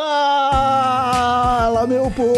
Fala, meu povo!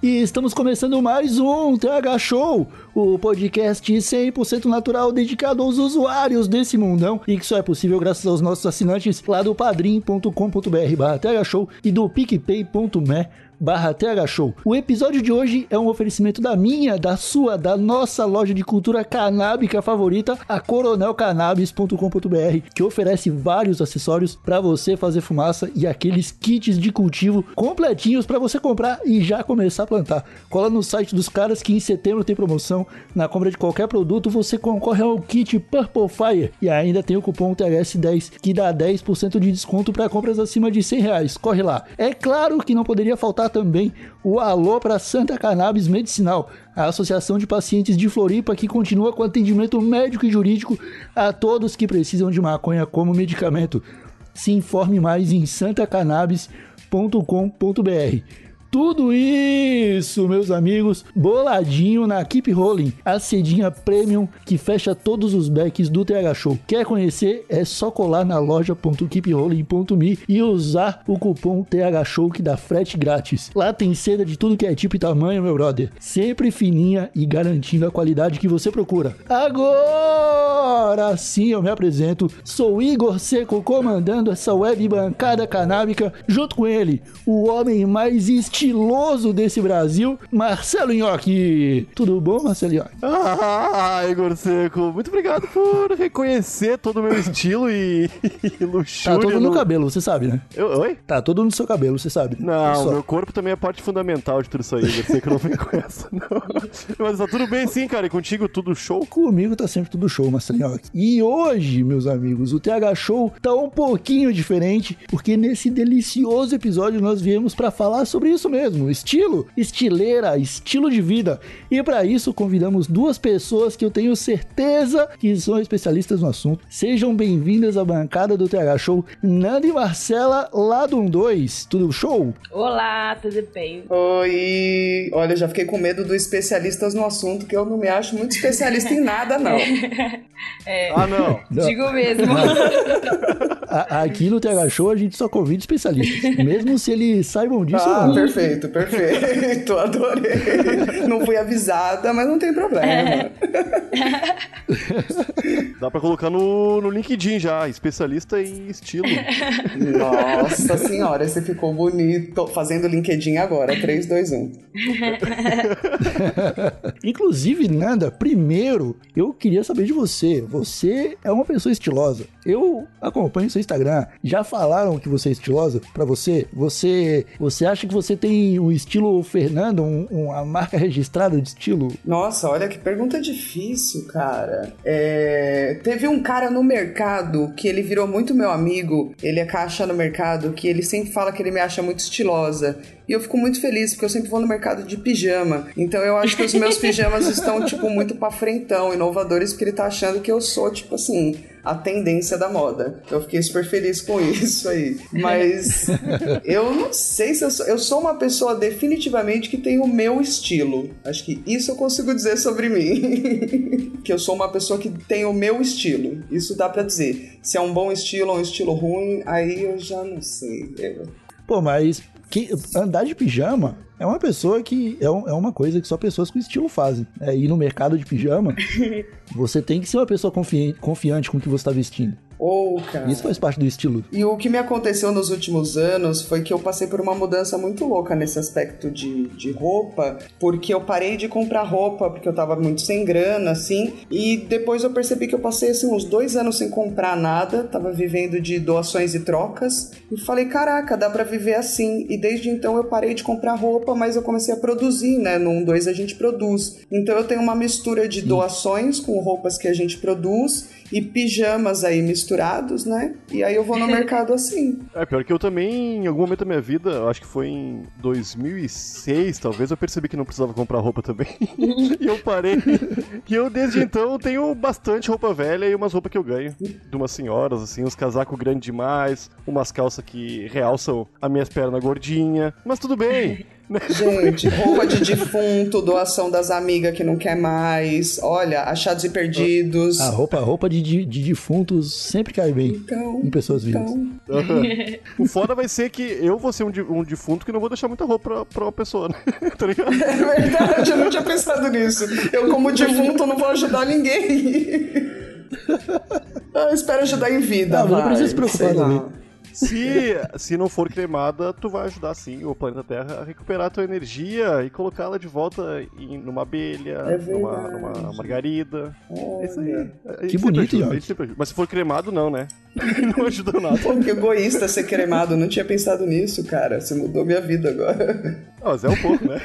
E estamos começando mais um TH Show, o podcast 100% natural dedicado aos usuários desse mundão e que só é possível graças aos nossos assinantes lá do padrim.com.br barra TH Show e do picpay.me barra TH Show. O episódio de hoje é um oferecimento da minha, da sua, da nossa loja de cultura canábica favorita, a coronelcannabis.com.br, que oferece vários acessórios para você fazer fumaça e aqueles kits de cultivo completinhos para você comprar e já começar a plantar. Cola no site dos caras que em setembro tem promoção. Na compra de qualquer produto você concorre ao kit Purple Fire e ainda tem o cupom THS10 que dá 10% de desconto para compras acima de 100 reais. Corre lá. É claro que não poderia faltar também o alô para Santa Cannabis Medicinal, a Associação de Pacientes de Floripa que continua com atendimento médico e jurídico a todos que precisam de maconha como medicamento. Se informe mais em santacannabis.com.br. Tudo isso, meus amigos, boladinho na Keep Rolling, a cedinha premium que fecha todos os backs do TH Show. Quer conhecer? É só colar na loja.keeprolling.me e usar o cupom TH Show que dá frete grátis. Lá tem seda de tudo que é tipo e tamanho, meu brother. Sempre fininha e garantindo a qualidade que você procura. Agora sim eu me apresento. Sou Igor Seco comandando essa web bancada canábica junto com ele, o homem mais estiloso desse Brasil, Marcelo Nhoque. Tudo bom, Marcelo Nhoque? Ah, Igor Seco, muito obrigado por reconhecer todo o meu estilo e, e luxúria. Tá todo no cabelo, você sabe, né? Eu- oi? Tá todo no seu cabelo, você sabe. né? Não, meu corpo também é parte fundamental de tudo isso aí, Igor Seco, não vem com essa, não. Mas tá tudo bem sim, cara, e contigo tudo show? Comigo tá sempre tudo show, Marcelinho. E hoje, meus amigos, o TH Show tá um pouquinho diferente, porque nesse delicioso episódio nós viemos pra falar sobre isso mesmo, estilo, estileira, estilo de vida. E pra isso convidamos duas pessoas que eu tenho certeza que são especialistas no assunto. Sejam bem-vindas à bancada do TH Show, Nanda e Marcela, lá do 12. Tudo show? Olá, tudo bem? Oi! Olha, eu já fiquei com medo do especialistas no assunto, que eu não me acho muito especialista em nada, não. Ah, não. Não. Digo mesmo. A- aqui no TH Show a gente só convida especialistas, mesmo se eles saibam disso ou Ah, não. perfeito, perfeito. Adorei. Não fui avisada, mas não tem problema. Dá pra colocar no, no LinkedIn já, especialista em estilo. Nossa senhora, você ficou bonito. Fazendo LinkedIn agora. 3, 2, 1. Inclusive, Nanda, primeiro eu queria saber de você. Você é uma pessoa estilosa. Eu acompanho seu Instagram. Já falaram que você é estilosa pra você? Você você acha que você tem o estilo Fernando, um- uma marca registrada de estilo? Nossa, olha que pergunta difícil, cara. É, Teve um cara no mercado que ele virou muito meu amigo. Ele é caixa no mercado, que ele sempre fala que ele me acha muito estilosa. E eu fico muito feliz, porque eu sempre vou no mercado de pijama. Então eu acho que os meus pijamas estão, tipo, muito pra frentão, inovadores, porque ele tá achando que eu sou, tipo assim, a tendência da moda. Eu fiquei super feliz com isso aí. Mas eu não sei se eu sou. Eu sou uma pessoa definitivamente que tem o meu estilo. Acho que isso eu consigo dizer sobre mim. que eu sou uma pessoa que tem o meu estilo. Isso dá pra dizer. Se é um bom estilo ou um estilo ruim, aí eu já não sei. Eu- Pô, mas que- andar de pijama é uma pessoa que. É, um- é uma coisa que só pessoas com estilo fazem. É ir no mercado de pijama, você tem que ser uma pessoa confi- confiante com o que você tá vestindo. Ô, cara. Isso faz parte do estilo. E o que me aconteceu nos últimos anos foi que eu passei por uma mudança muito louca nesse aspecto de, de roupa, porque eu parei de comprar roupa, porque eu tava muito sem grana, assim, e depois eu percebi que eu passei, assim, uns dois anos sem comprar nada, tava vivendo de doações e trocas, e falei, caraca, dá pra viver assim. E desde então eu parei de comprar roupa, mas eu comecei a produzir, né? No 1, 2 a gente produz. Então eu tenho uma mistura de doações com roupas que a gente produz e pijamas aí misturados, né? E aí eu vou no mercado assim. É, pior que eu também, em algum momento da minha vida, acho que foi em 2006, talvez, eu percebi que não precisava comprar roupa também. e eu parei. E eu, desde então, tenho bastante roupa velha e umas roupas que eu ganho. De umas senhoras, assim, uns casacos grandes demais, umas calças que realçam as minhas pernas gordinhas. Mas tudo bem. Gente, roupa de defunto, doação das amigas que não quer mais. Olha, achados e perdidos. A roupa, a roupa de, de, de defuntos sempre cai bem Então, em pessoas vivas. então. o foda vai ser que eu vou ser um, um defunto que não vou deixar muita roupa pra, pra uma pessoa, né? tá ligado? É verdade, eu não tinha pensado nisso. Eu, como defunto, não vou ajudar ninguém. Eu espero ajudar em vida. Não, mas não vai, precisa se preocupar, não. Se, se não for cremada, tu vai ajudar sim o planeta Terra a recuperar a tua energia e colocá-la de volta em, numa abelha, É numa, numa margarida. É isso aí. A gente Que sempre bonito, ajuda, sempre ajuda. Mas se for cremado, não, né? não ajuda nada. Pô, que egoísta ser cremado. Não tinha pensado nisso, cara. Você mudou minha vida agora. Ah, mas é um pouco, né?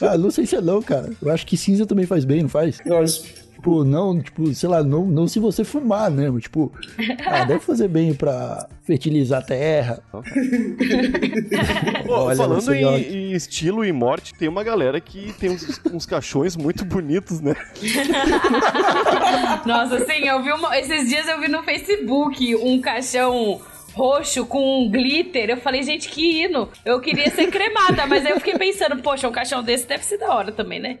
Ah, não sei se é não, cara. Eu acho que cinza também faz bem, não faz? Nós- Tipo, não, tipo, sei lá, não, não se você fumar, né? Mas, Tipo, ah, deve fazer bem pra fertilizar a terra. Pô, Olha, falando em, em estilo e morte, tem uma galera que tem uns, uns caixões muito bonitos, né? Nossa, assim, eu vi uma- esses dias eu vi no Facebook um caixão roxo com um glitter. Eu falei, gente, que hino. Eu queria ser cremada, mas aí eu fiquei pensando, poxa, um caixão desse deve ser da hora também, né?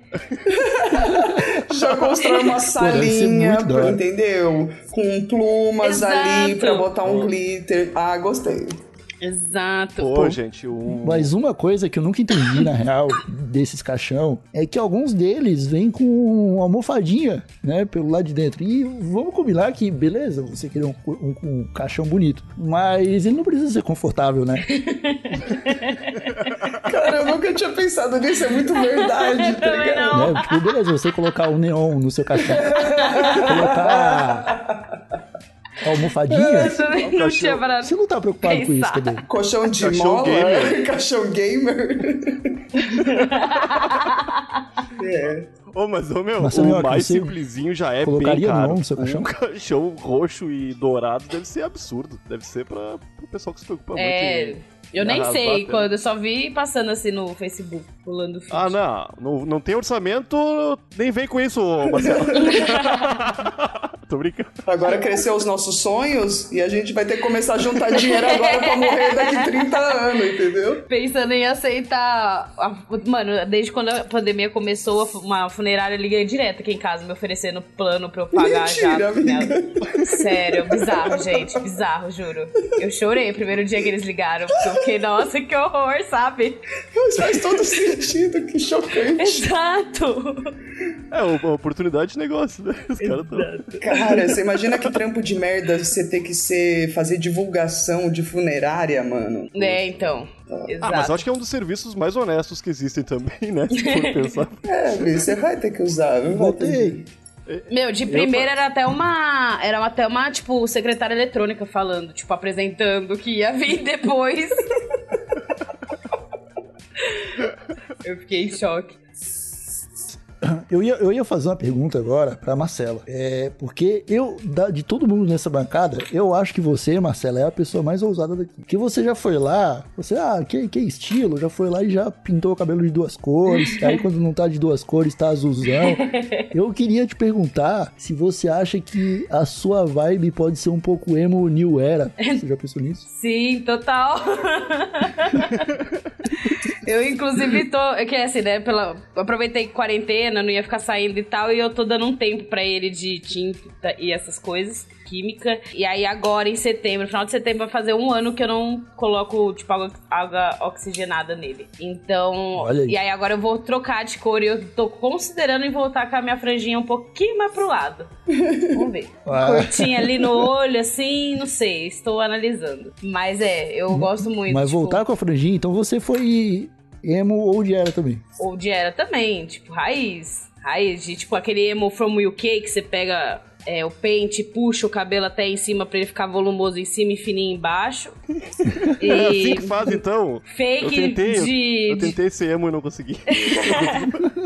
Já constrói uma salinha, entendeu? Com plumas ali Exato. pra botar um glitter. Ah, gostei. Exato. Pô, gente, um... Mas uma coisa que eu nunca entendi, na real, desses caixão, é que alguns deles vêm com uma almofadinha, né, pelo lado de dentro. E vamos combinar que, beleza, você queria um, um- um caixão bonito, mas ele não precisa ser confortável, né? Cara, eu nunca tinha pensado nisso. É muito verdade, tá ligado? não. né? Tipo, beleza, você colocar um neon no seu caixão, colocar almofadinha, Eu também não tinha parado. você não tá preocupado com isso, Pensar. cadê? Colchão de Caixão mola, gamer. caixão gamer. é. Ô, mas, ô, meu, Mas, o Samuel, mais simplesinho já é bem caro. não no seu caixão? Um caixão roxo e dourado deve ser absurdo. Deve ser pra, pro pessoal que se preocupa É, muito. Eu em nem sei quando, eu só vi passando assim no Facebook, pulando feed. Ah, não. não. Não tem orçamento, nem vem com isso, ô, Marcelo. Tô brincando. Agora cresceu os nossos sonhos e a gente vai ter que começar a juntar dinheiro agora pra morrer daqui 30 anos, entendeu? Pensando em aceitar. a- Mano, desde quando a pandemia começou, uma funerária liga direto aqui em casa, me oferecendo plano pra eu pagar Mentira, já. amiga. Sério, bizarro, gente. Bizarro, juro. Eu chorei o primeiro dia que eles ligaram. Porque eu fiquei, nossa, que horror, sabe? Mas faz todo sentido, que chocante. Exato. É, uma oportunidade de negócio, né? Os caras tão... Cara, você imagina que trampo de merda você ter que ser, fazer divulgação de funerária, mano. É, então. Ah, Exato. mas eu acho que é um dos serviços mais honestos que existem também, né? Se for pensar. É, você vai ter que usar, Voltei. Meu, de primeira era até uma. Era até uma, tipo, secretária eletrônica falando, tipo, apresentando o que ia vir depois. Eu fiquei em choque. Eu ia, eu ia fazer uma pergunta agora pra Marcela. É, porque eu, da- de todo mundo nessa bancada, eu acho que você, Marcela, é a pessoa mais ousada daqui. Porque você já foi lá, você, ah, que, que estilo, já foi lá e já pintou o cabelo de duas cores. aí quando não tá de duas cores, tá azulzão. Eu queria te perguntar se você acha que a sua vibe pode ser um pouco emo new era. Você já pensou nisso? Sim, total. eu, inclusive, tô. É que é assim, né? Pela, aproveitei quarentena, não ia ficar saindo e tal, e eu tô dando um tempo pra ele de tinta e essas coisas, química. E aí, agora, em setembro, final de setembro, vai fazer um ano que eu não coloco, tipo, água, água oxigenada nele. Então. Olha aí. E aí, agora eu vou trocar de cor e eu tô considerando em voltar com a minha franjinha um pouquinho mais pro lado. Vamos ver. Ah. Curtinha ali no olho, assim, não sei, estou analisando. Mas é, eu gosto muito. Mas tipo, voltar com a franjinha, então você foi emo ou de era também. Ou de era também, tipo, raiz. Raiz, de tipo aquele emo from UK que você pega é, o pente, puxa o cabelo até em cima pra ele ficar volumoso em cima e fininho embaixo. É assim E que faz, então. fake eu tentei, eu- de. Eu, tentei ser emo e não consegui.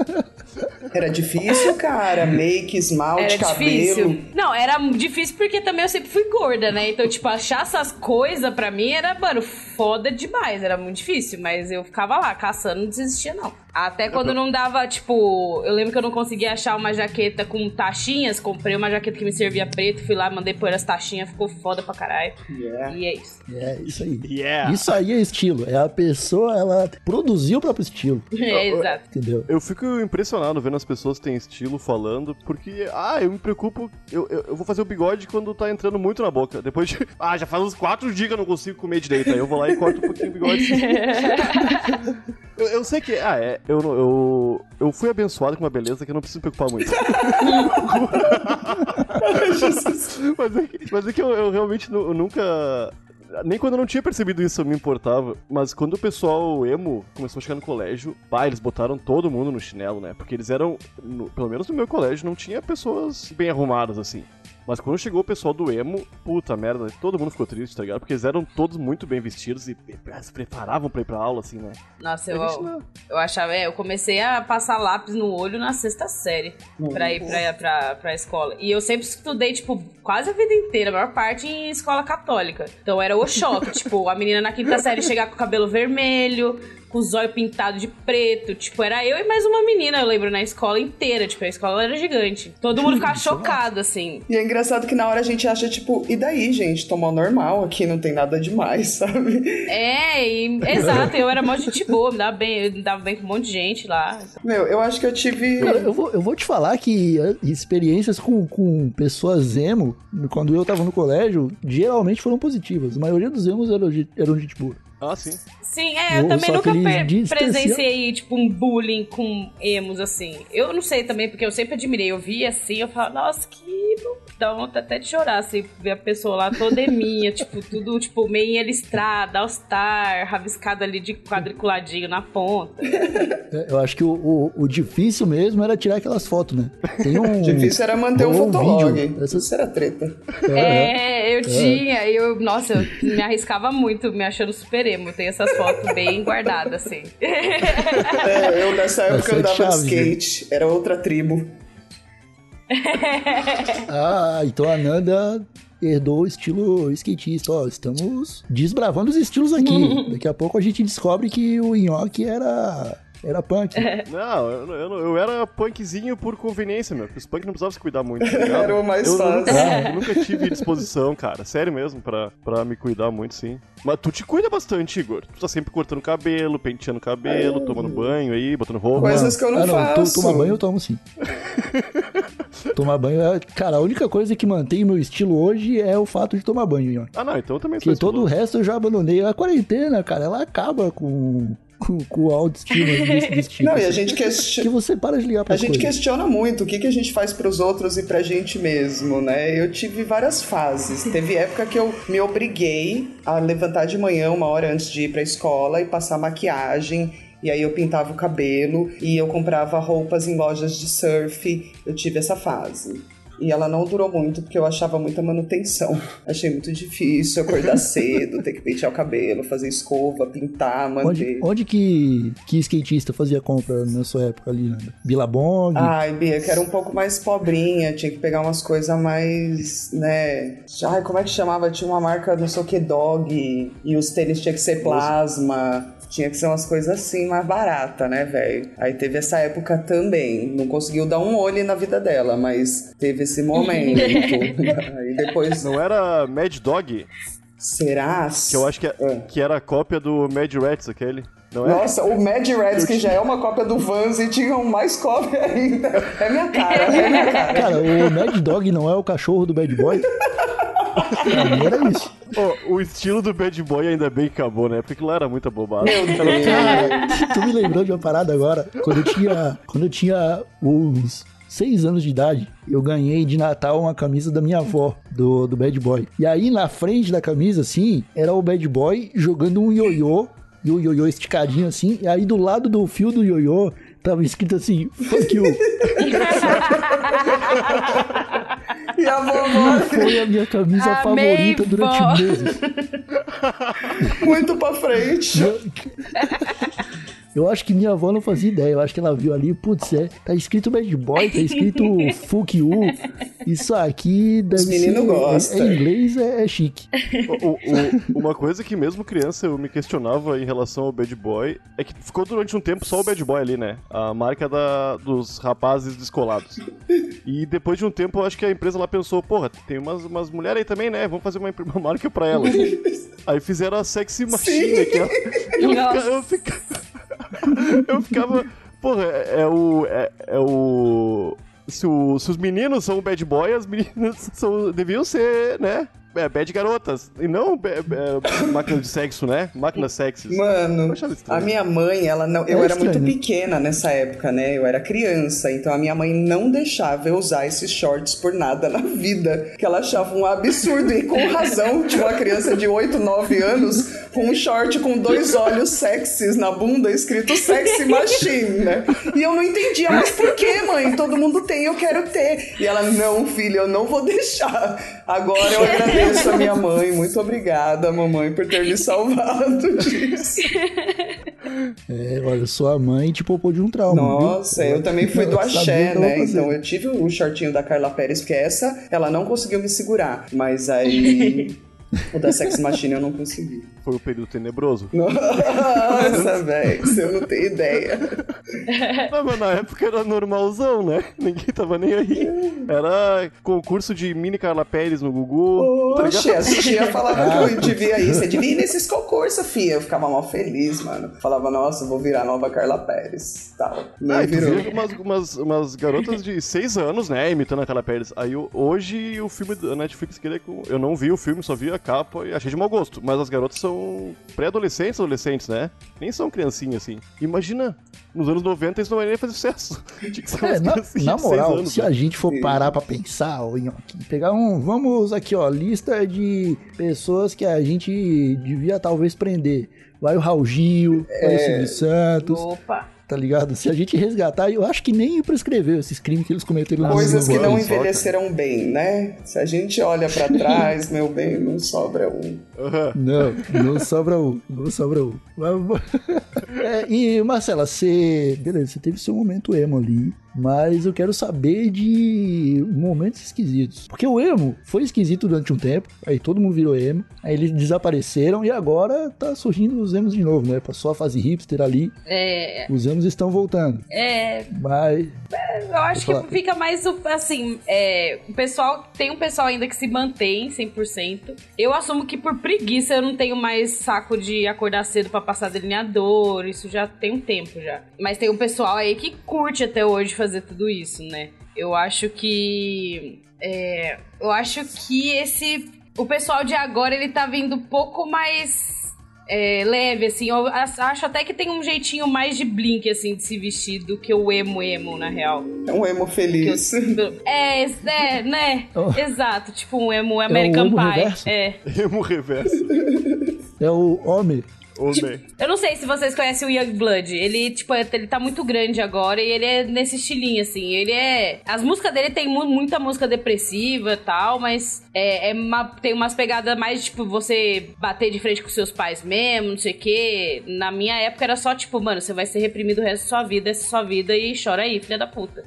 Era difícil, cara. Make, esmalte, Era cabelo. difícil. Não, era difícil porque também eu sempre fui gorda, né? Então, tipo, achar essas coisas pra mim era, mano, foda demais. Era muito difícil, mas eu ficava lá caçando, não desistia, não. Até quando não dava, tipo, eu lembro que eu não conseguia achar uma jaqueta com taxinhas. Comprei uma jaqueta que me servia preto, fui lá, mandei pôr as taxinhas, ficou foda pra caralho. Yeah. E é isso. É, isso aí. Yeah. Isso aí é estilo. É a pessoa, ela produziu o próprio estilo. É, exato. Entendeu? Eu fico impressionado vendo as pessoas que têm estilo falando, porque, ah, eu me preocupo, eu, eu, eu vou fazer o bigode quando tá entrando muito na boca. Depois de, ah, já faz uns quatro dias que eu não consigo comer direito, aí eu vou lá e corto um pouquinho o bigode. eu, eu sei que, ah, é, eu, eu, eu fui abençoado com uma beleza que eu não preciso me preocupar muito. mas, é, que- mas é que eu, eu realmente eu nunca. Nem quando eu não tinha percebido isso eu me importava. Mas quando o pessoal emo começou a chegar no colégio, pá, eles botaram todo mundo no chinelo, né? Porque eles eram. no- pelo menos no meu colégio não tinha pessoas bem arrumadas assim. Mas quando chegou o pessoal do emo, puta merda, todo mundo ficou triste, tá ligado? Porque eles eram todos muito bem vestidos e e se preparavam pra ir pra aula, assim, né? Nossa, eu, não- eu achava, é, eu comecei a passar lápis no olho na sexta série pra ir pra, pra, pra escola. E eu sempre estudei, tipo, quase a vida inteira, a maior parte em escola católica. Então era o choque, tipo, a menina na quinta série chegar com o cabelo vermelho, com os olhos pintados de preto. Tipo, era eu e mais uma menina, eu lembro, na escola inteira. Tipo, a escola era gigante. Todo mundo ficava chocado, assim. E é engraçado que na hora a gente acha, tipo, e daí, gente? Tomou normal aqui, não tem nada demais, sabe? É, e, exato, eu era mó gente boa, me dava bem, eu me dava bem com um monte de gente lá. Meu, eu acho que eu tive. Eu vou, eu vou te falar que eh, experiências com, com pessoas emo, quando eu tava no colégio, geralmente foram positivas. A maioria dos emos eram, ge- eram gente boa. Ah, sim. Sim, é, eu também nunca presenciei, tipo, um bullying com emos, assim. Eu não sei também, porque eu sempre admirei. Eu via assim, eu falava, nossa, que... Dá vontade até de chorar, assim, ver a pessoa lá toda eminha, tipo, tudo, tipo, meio listrada, all-star, rabiscada ali de quadriculadinho na ponta. É, Eu acho que o, o- o difícil mesmo era tirar aquelas fotos, né? Tem um. Difícil era manter o um fotolog. vídeo, essas- Isso era treta. É, eu tinha, e eu, nossa, eu me arriscava muito, me achando super emo. Eu tenho essas fotos bem guardadas, assim. É, eu nessa época Bastante andava de chaves, né? skate. Era outra tribo. Ah, então a Nanda herdou o estilo skatista. Ó, estamos desbravando os estilos aqui. Daqui a pouco a gente descobre que o Nhoque era, era punk. Não, eu, eu, eu era punkzinho por conveniência, meu. Porque os punk não precisavam se cuidar muito. tá ligado? Era o mais eu, fácil. nunca, eu nunca tive disposição, cara. Sério mesmo, pra, pra me cuidar muito, sim. Mas tu te cuida bastante, Igor. Tu tá sempre cortando cabelo, penteando cabelo, tomando banho aí, botando roupa. Coisas que eu não ah, não, faço. tomar banho eu tomo sim. tomar banho é. Cara, a única coisa que mantém meu estilo hoje é o fato de tomar banho, Nhoque. Ah, não, então eu também sou Porque todo o resto eu já abandonei. A quarentena, cara, ela acaba com, com, com o autoestima desse estilo. Não, e a gente Que questiona. você para de ligar pra A gente questiona muito o que, que a gente faz pros outros e pra gente mesmo, né? Eu tive várias fases. Teve época que eu me obriguei a levantar de manhã, uma hora antes de ir pra escola, e passar maquiagem. E aí eu pintava o cabelo e eu comprava roupas em lojas de surf. Eu tive essa fase. E ela não durou muito porque eu achava muita manutenção. Achei muito difícil acordar cedo, ter que pentear o cabelo, fazer escova, pintar, manter. Onde, onde que, que skatista fazia compra na sua época ali, né? Billabong? Ai, Bia, que era um pouco mais pobrinha, tinha que pegar umas coisas mais, né? Ai, como é que chamava? Tinha uma marca, não sei o que, dog, e os tênis tinha que ser plasma. Tinha que ser umas coisas assim, mais barata, né, velho? Aí teve essa época também. Não conseguiu dar um olho na vida dela, mas teve esse momento. Aí depois. Não era Mad Dog? Será? Que eu acho que, é- É. que era a cópia do Mad Rats, aquele. Não é? Nossa, o Mad Reds, que já é uma cópia do Vans, e tinha um mais cópia ainda. É minha cara, é minha cara. Cara, o Mad Dog não é o cachorro do Bad Boy? Mim era isso. Ô, o estilo do Bad Boy ainda bem que acabou, né? Porque lá era muita bobagem. Meu Deus. Cara, tu me lembrou de uma parada agora. Quando eu tinha, quando eu tinha uns seis anos de idade, eu ganhei de Natal uma camisa da minha avó, do, do Bad Boy. E aí, na frente da camisa, assim, era o Bad Boy jogando um ioiô, e o ioiô esticadinho assim, e aí do lado do fio do ioiô, tava escrito assim, fuck you. E a vovó Foi a minha camisa Amei, favorita durante vó. meses. muito pra frente. Eu acho que minha avó não fazia ideia. Eu acho que ela viu ali, putz, é, tá escrito bad boy, tá escrito fuck you. Isso aqui deve Os ser. gostam. É, é inglês, é, é chique. O- o- uma coisa que mesmo criança eu me questionava em relação ao Bad Boy é que ficou durante um tempo só o Bad Boy ali, né? A marca da, dos rapazes descolados. E depois de um tempo eu acho que a empresa lá pensou, porra, tem umas, umas mulheres aí também, né? Vamos fazer uma, uma marca pra elas. aí fizeram a Sexy Machine, que é, eu, fica- eu, fica- eu ficava. Porra, é, é o. É, é o. Se, o- se os meninos são bad boy, as meninas são, deviam ser, né? É, bad garotas. E não é, é, máquina de sexo, né? Máquinas sexys. Mano, a minha mãe, ela não. Eu É era estranho, muito pequena nessa época, né? Eu era criança, então a minha mãe não deixava eu usar esses shorts por nada na vida. Que ela achava um absurdo. E com razão, tinha uma criança de 8, 9 anos com um short com dois olhos sexys na bunda, escrito Sexy Machine, né? E eu não entendia, mas por que, mãe? Todo mundo tem, eu quero ter. E ela, não, filha, eu não vou deixar. Agora eu agradeço a minha mãe. Muito obrigada, mamãe, por ter me salvado disso. É, olha, sua mãe te poupou de um trauma. Nossa, viu? eu também fui do axé, né? Então eu tive o shortinho da Carla Pérez, porque essa ela não conseguiu me segurar. Mas aí. o da Sex Machine eu não consegui. Foi o período tenebroso. Nossa, velho, você não tem ideia. Não, mas na época era normalzão, né? Ninguém tava nem aí. Era concurso de mini Carla Pérez no Gugu. tá Oxe, ligado? a tia falava que eu devia ir. Você devia ir nesses concursos, filha. Eu ficava mal feliz, mano. Falava, nossa, vou virar a nova Carla Pérez. Tal. Nem Ah, tu virou. umas, umas, umas garotas de 6 anos, né, imitando a Carla Pérez. Aí hoje o filme da Netflix, que ele é com... eu não vi o filme, só vi a capa e achei de mau gosto. Mas as garotas são pré-adolescentes, adolescentes, né? Nem são criancinhas assim. Imagina, nos anos 90 isso não ia nem fazer sucesso. Tinha que ser É, na, na moral, anos, se né? a gente for parar pra pensar, ó, pegar um. Vamos aqui, ó, lista de pessoas que a gente devia talvez prender. Vai o Raul Gil, vai É. o Silvio Santos, Opa. Tá ligado? Se a gente resgatar, eu acho que nem prescreveu esses crimes que eles cometeram lá Coisas que não envelheceram bem, né? Se a gente olha pra trás, meu bem, não sobra um. Aham. Não, não sobra um, não sobra um. É, e Marcela, você. Beleza, você teve seu momento emo ali, mas eu quero saber de momentos esquisitos. Porque o emo foi esquisito durante um tempo, aí todo mundo virou emo, aí eles desapareceram e agora tá surgindo os emos de novo, né? Passou a fase hipster ali, É, os emos estão voltando. é, Mas. eu acho que fica mais assim, é, o pessoal tem um pessoal ainda que se mantém 100%. Eu assumo que por preguiça eu não tenho mais saco de acordar cedo pra passar delineador, isso já tem um tempo já. Mas tem um pessoal aí que curte até hoje fazer tudo isso, né? Eu acho que é, eu acho que esse o pessoal de agora ele tá vindo um pouco mais é, leve, assim. Eu acho até que tem um jeitinho mais de blink, assim, de se vestir do que o emo emo, na real. É um emo feliz. eu- é, é, né? Oh. Exato, tipo um emo American emo Pie. reverso? É. Emo reverso. É o homem. Homem. Eu não sei se vocês conhecem o Young Blood. Ele, tipo, ele tá muito grande agora e ele é nesse estilinho, assim. Ele é. As músicas dele tem mu- muita música depressiva e tal, mas é, é uma- tem umas pegadas mais, tipo, você bater de frente com seus pais mesmo, não sei o quê. Na minha época era só, tipo, mano, você vai ser reprimido o resto da sua vida, essa é sua vida e chora aí, filha da puta.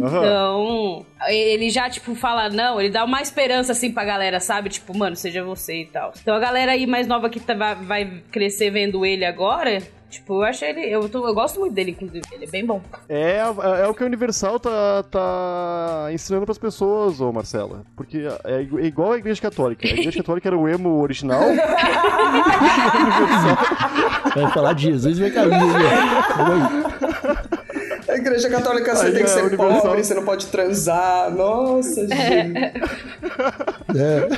Aham. Então, ele já, tipo, fala, não, ele dá uma esperança, assim, pra galera, sabe? Tipo, mano, seja você e tal. Então, a galera aí mais nova que tá- vai, vai crescer vendo ele agora, tipo, eu acho ele... Eu, tô- eu gosto muito dele, inclusive. Ele é bem bom. É, a- é o que a Universal tá, tá ensinando pras pessoas, ô Marcela. Porque é é igual a Igreja Católica. A Igreja Católica era o emo original. Vai falar de Jesus e vai cair. Igreja católica você Aí tem que a ser Universal- pobre, você não pode transar. Nossa, gente. É.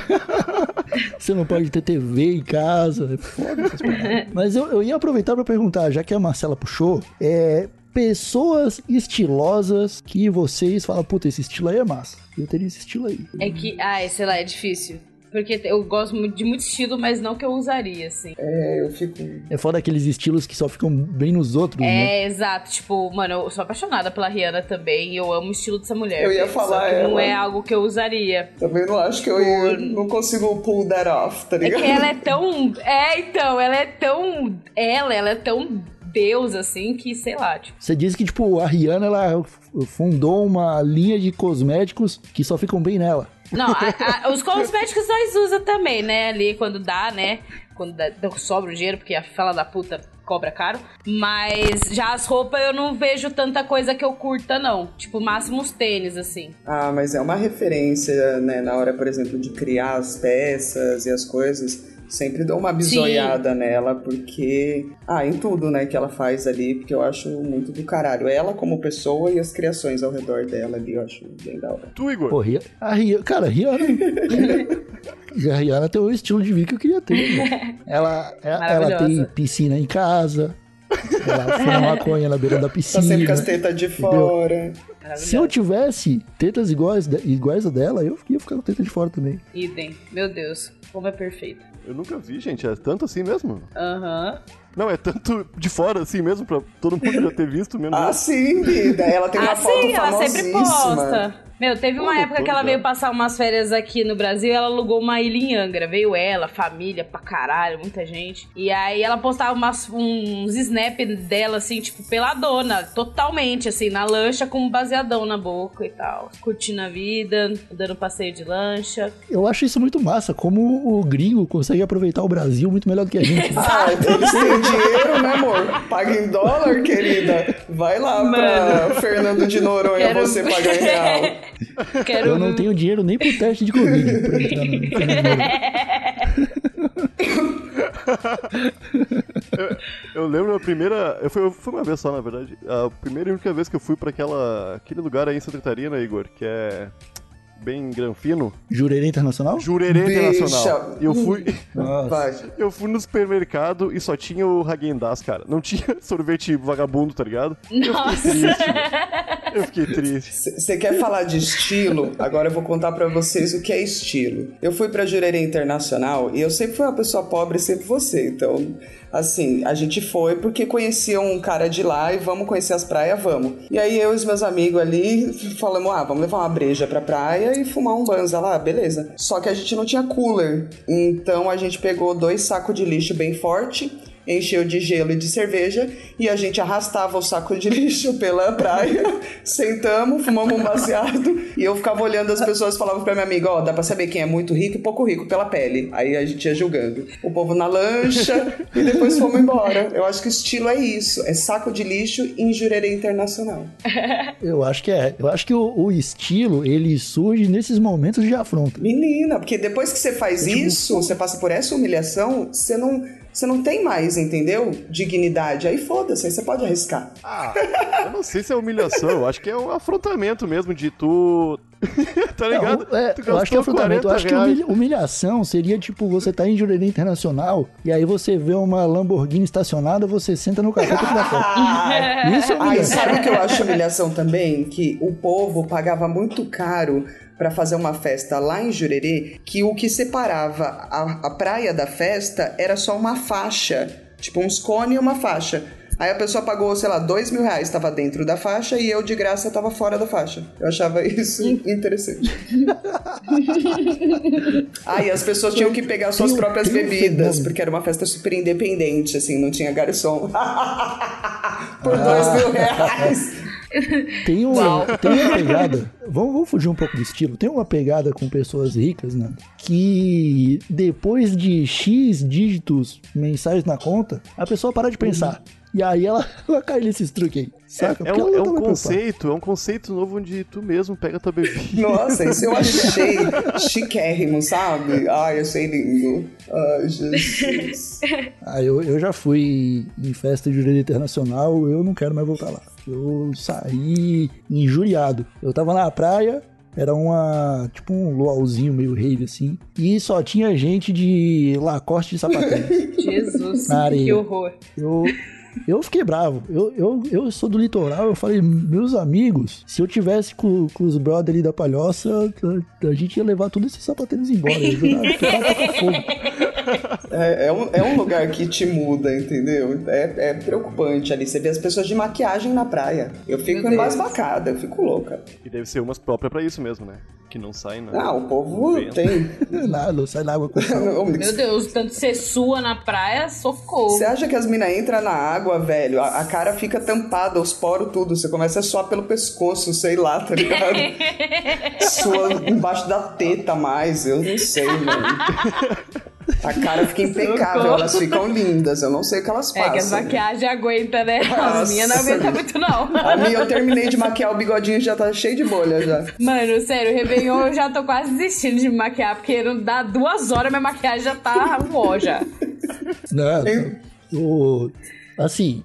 Você não pode ter TV em casa. É foda essas paradas. Mas eu, eu ia aproveitar pra perguntar, já que a Marcela puxou, é. Pessoas estilosas que vocês falam, puta, esse estilo aí é massa. Eu teria esse estilo aí. É que, ai, sei lá, é difícil. Porque eu gosto muito de muito estilo, mas não que eu usaria, assim. É, eu fico. É foda aqueles estilos que só ficam bem nos outros, né? É, exato. Tipo, mano, eu sou apaixonada pela Rihanna também. E eu amo o estilo dessa mulher. Eu ia falar que não ela. é algo que eu usaria. Também não acho que eu ia, não consigo pull that off, tá É ligado? que ela é tão. É, então, ela é tão. Ela, ela é tão deus, assim, que sei lá, tipo. Você disse que, tipo, a Rihanna, ela fundou uma linha de cosméticos que só ficam bem nela. Não, a, a, os cosméticos nós usa também, né? Ali quando dá, né? Quando dá, sobra o dinheiro, porque a fala da puta cobra caro. Mas já as roupas eu não vejo tanta coisa que eu curta, não. Tipo, máximo os tênis, assim. Ah, mas é uma referência, né? Na hora, por exemplo, de criar as peças e as coisas sempre dou uma bisoiada Sim. nela, porque. Ah, em tudo, né, que ela faz ali, porque eu acho muito do caralho. Ela como pessoa e as criações ao redor dela ali, eu acho bem da hora. Tu, Igor? Pô, Ria... a Ria... Cara, a Rihanna. a Rihanna tem o estilo de vida que eu queria ter. Né? Ela, ela tem piscina em casa. Ela fuma maconha na beira da piscina. Tá sempre com as tetas de fora. Se eu tivesse tetas iguais, iguais a dela, eu ia ficar com teta de fora também. Idem. Meu Deus, como é perfeito. Eu nunca vi, gente. É tanto assim mesmo? Aham. Uhum. Não, é tanto de fora assim mesmo, pra todo mundo já ter visto mesmo. ah, sim, vida. Ela tem uma ah, foto sim, ela sempre posta. Meu, teve uma época que ela veio passar umas férias aqui no Brasil e ela alugou uma ilha em Angra. Veio ela, família pra caralho, muita gente. E aí ela postava umas, uns snap dela, assim, tipo, peladona, totalmente, assim, na lancha com um baseadão na boca e tal. Curtindo a vida, dando passeio de lancha. Eu acho isso muito massa, como o gringo consegue aproveitar o Brasil muito melhor do que a gente. ah, eles têm dinheiro, né, amor? Paga em dólar, querida. Vai lá Mano. pra Fernando de Noronha Quero... você pagar em real. Quero... Eu não tenho dinheiro nem pro teste de Covid eu, eu lembro a primeira. Eu fui, eu fui uma vez só, na verdade. A primeira e única vez que eu fui pra aquela, aquele lugar aí em Santa Catarina, Igor, que é bem granfino. Jurerê Internacional? Jurerê Internacional. Eu fui. Eu fui no supermercado e só tinha o Hagendaz, cara. Não tinha sorvete vagabundo, tá ligado? Nossa. Eu fiquei triste. Eu fiquei triste. Você quer falar de estilo? Agora eu vou contar para vocês o que é estilo. Eu fui pra Jurerê Internacional e eu sempre fui uma pessoa pobre, sempre você. Então, assim, a gente foi porque conhecia um cara de lá e vamos conhecer as praias, vamos. E aí eu e os meus amigos ali falamos, ah, vamos levar uma breja pra praia e fumar um banza lá, beleza. Só que a gente não tinha cooler, então a gente pegou dois sacos de lixo bem forte encheu de gelo e de cerveja e a gente arrastava o saco de lixo pela praia, sentamos, fumamos um baseado e eu ficava olhando as pessoas falavam pra minha amiga, ó, oh, dá pra saber quem é muito rico e pouco rico pela pele. Aí a gente ia julgando. O povo na lancha e depois fomos embora. Eu acho que o estilo é isso, é saco de lixo em Jurerê Internacional. Eu acho que é. Eu acho que o, o estilo, ele surge nesses momentos de afronta. Menina, porque depois que você faz é tipo... isso, você passa por essa humilhação, você não você não tem mais, entendeu? Dignidade. Aí foda-se, aí você pode arriscar. Ah, eu não sei se é humilhação, eu acho que é um afrontamento mesmo de tu. tá ligado? Não, é, eu acho que é afrontamento. Eu acho reais. que humilhação seria tipo você tá em Jurerê Internacional e aí você vê uma Lamborghini estacionada, você senta no café pra tirar foto. Isso é humilhação. Aí sabe o que eu acho humilhação também? Que o povo pagava muito caro para fazer uma festa lá em Jurerê que o que separava a, a praia da festa era só uma faixa, tipo uns cones e uma faixa. Aí a pessoa pagou, sei lá, dois mil reais, estava dentro da faixa e eu de graça estava fora da faixa. Eu achava isso interessante. Aí as pessoas tinham que pegar suas próprias bebidas, porque era uma festa super independente, assim, não tinha garçom. Por dois mil reais. Tem uma, tem uma pegada. Vamos, vamos fugir um pouco do estilo. Tem uma pegada com pessoas ricas, né? Que depois de X dígitos mensais na conta, a pessoa para de pensar. E aí ela, ela cai nesses truques aí. Saca? É, é um, é um conceito, é um conceito novo onde tu mesmo pega tua bebida. Nossa, isso eu achei chiquérrimo, sabe? Ai, achei lindo. Ai, Jesus. Ah, eu, eu já fui em festa de direito internacional, eu não quero mais voltar lá. Eu saí injuriado. Eu tava na praia, era uma. Tipo um luauzinho meio rave assim. E só tinha gente de Lacoste e sapatênis. Jesus, na areia. que horror. Eu, eu fiquei bravo. Eu, eu, eu sou do litoral, eu falei, meus amigos, se eu tivesse com, com os brothers ali da palhoça, a, a, gente ia levar todos esses sapateiros embora. Ia jogar, fogo. É, é, um, é um lugar que te muda, entendeu? É, é preocupante ali. Você vê as pessoas de maquiagem na praia. Eu fico embasbacada, eu fico louca. E deve ser umas próprias para isso mesmo, né? Que não sai, né? Ah, o povo tem. Nada, não sai na água com sal. Meu Deus, tanto você sua na praia, socorro. Você acha que as minas entram na água, velho? A, a cara fica tampada, os poros, tudo. Você começa a suar pelo pescoço, sei lá, tá ligado? Sua embaixo da teta mais, eu não sei, mano. A cara fica impecável, Socorro. elas ficam lindas. Eu não sei o que elas É que as passam. maquiagens aguenta, né? Nossa. As minhas não aguentam muito, não. A minha, eu terminei de maquiar o bigodinho já tá cheio de bolha já. Mano, sério, o Réveillon eu já tô quase desistindo de me maquiar, porque não dá duas horas minha maquiagem já tá já. Não, o, assim,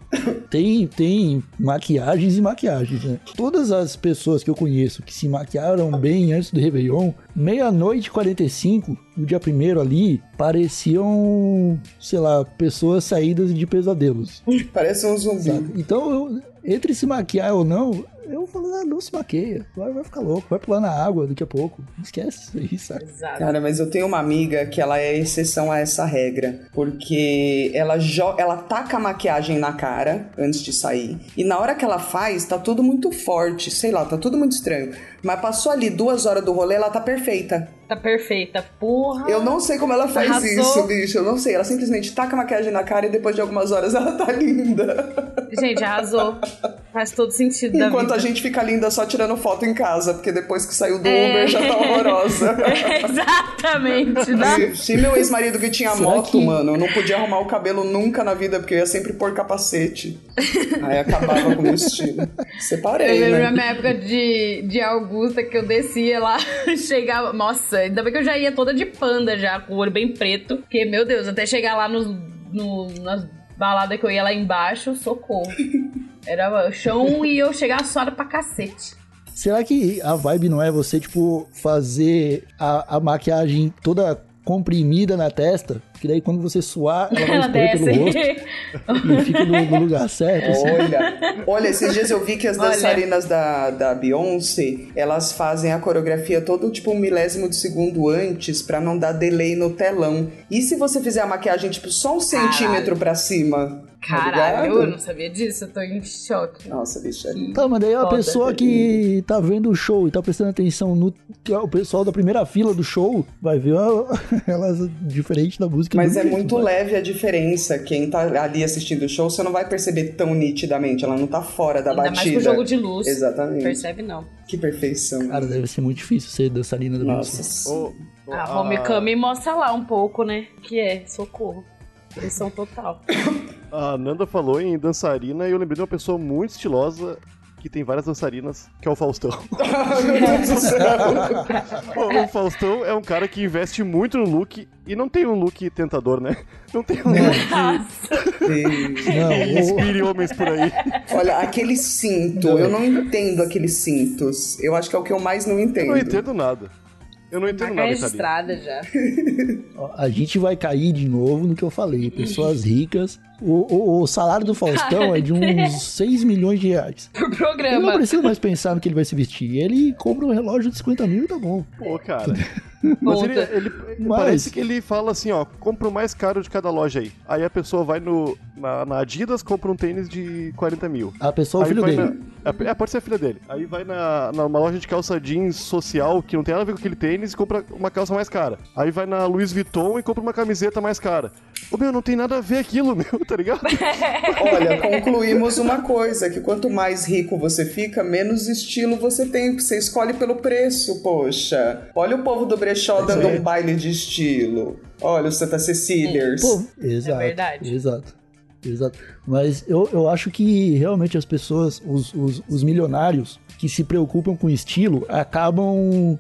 tem, tem maquiagens e maquiagens, né? Todas as pessoas que eu conheço que se maquiaram bem antes do Réveillon, meia-noite e 45, no dia primeiro ali, pareciam, sei lá, pessoas saídas de pesadelos. Parece um zumbi. sabe? Então, eu- entre se maquiar ou não, eu falo, ah, não se maqueia, vai, vai ficar louco, vai pular na água daqui a pouco. Esquece isso aí, sabe? Exato. Cara, mas eu tenho uma amiga que ela é exceção a essa regra, porque ela jo ela taca a maquiagem na cara antes de sair, e na hora que ela faz, tá tudo muito forte, sei lá, tá tudo muito estranho. Mas passou ali duas horas do rolê, ela tá perfeita. Tá perfeita. Porra. Eu não sei como ela faz Arrasou. isso, bicho. Eu não sei. Ela simplesmente taca a maquiagem na cara e depois de algumas horas ela tá linda. Gente, arrasou. Faz todo sentido da Enquanto vida. a gente fica linda só tirando foto em casa, porque depois que saiu do É. Uber já tá horrorosa. Exatamente. Dá... Se, se meu ex-marido que tinha Será moto, que- mano, não podia arrumar o cabelo nunca na vida, porque eu ia sempre pôr capacete. Aí acabava com o meu estilo. Eu Separei, lembro na né? minha época de, de Augusta que eu descia lá, chegava. Nossa, ainda bem que eu já ia toda de panda já, com o olho bem preto. Porque, meu Deus, até chegar lá no, no, nas baladas que eu ia lá embaixo, socorro. Era chão e eu chegava suada pra cacete. Será que a vibe não é você, tipo, fazer a, a maquiagem toda comprimida na testa? Que daí quando você suar, ela vai escorrer pelo rosto desce. e fica no, no lugar certo. assim. Olha, olha, esses dias eu vi que as Olha. dançarinas da, da Beyoncé, elas fazem a coreografia todo tipo um milésimo de segundo antes pra não dar delay no telão. E se você fizer a maquiagem tipo só um centímetro pra cima? tá Caralho, ligado? eu não sabia disso, eu tô em choque. Nossa, bicho, é. Tá, mas daí a Foda. pessoa que tá vendo o show e tá prestando atenção no. é O pessoal da primeira fila do show vai ver a- elas diferente da música. Mas do é muito leve a diferença. Quem tá ali assistindo o show, você não vai perceber tão nitidamente. Ela não tá fora da Ainda mais batida. com o jogo de luz. Exatamente. Percebe não. Que perfeição. Cara, deve ser muito difícil ser dançarina da Nossa. Ô, ô, A Homecoming mostra lá um pouco, né? Que é, socorro. Pressão total. A Nanda falou em dançarina e eu lembrei de uma pessoa muito estilosa que tem várias dançarinas, que é o Faustão. Meu Deus do céu. o Faustão é um cara que investe muito no look e não tem um look tentador, né? Não tem um look que Não, inspire homens por aí. Olha, aquele cinto, eu não entendo aqueles cintos. Eu acho que é o que eu mais não Eu entendo. não entendo nada. Eu não entendo Marca nada, Thalita. registrada já. A gente vai cair de novo no que eu falei. Pessoas ricas. O, o- o salário do Faustão é de uns 6 milhões de reais. Por Ele não programa. precisa mais pensar no que ele vai se vestir. Ele compra um relógio de 50 mil e tá bom. Pô, cara. Mas ele, ele- Mas- parece que ele fala assim, ó, compra o mais caro de cada loja aí. Aí a pessoa vai no, na, na Adidas, compra um tênis de 40 mil. A pessoa é o filho dele. na- é, pode ser a filha dele. Aí vai na, numa loja de calça jeans social, que não tem nada a ver com aquele tênis, e compra uma calça mais cara. Aí vai na Louis Vuitton e compra uma camiseta mais cara. Ô meu, não tem nada a ver aquilo, meu, tá ligado? Olha, concluímos uma coisa: que quanto mais rico você fica, menos estilo você tem. Você escolhe pelo preço, poxa. Olha o povo do brechó dando um baile de estilo. Olha os Santa Ceciliers. Pô, exato. verdade. Exato. Exato. Mas eu, eu acho que realmente as pessoas, os, os, os milionários que se preocupam com estilo, acabam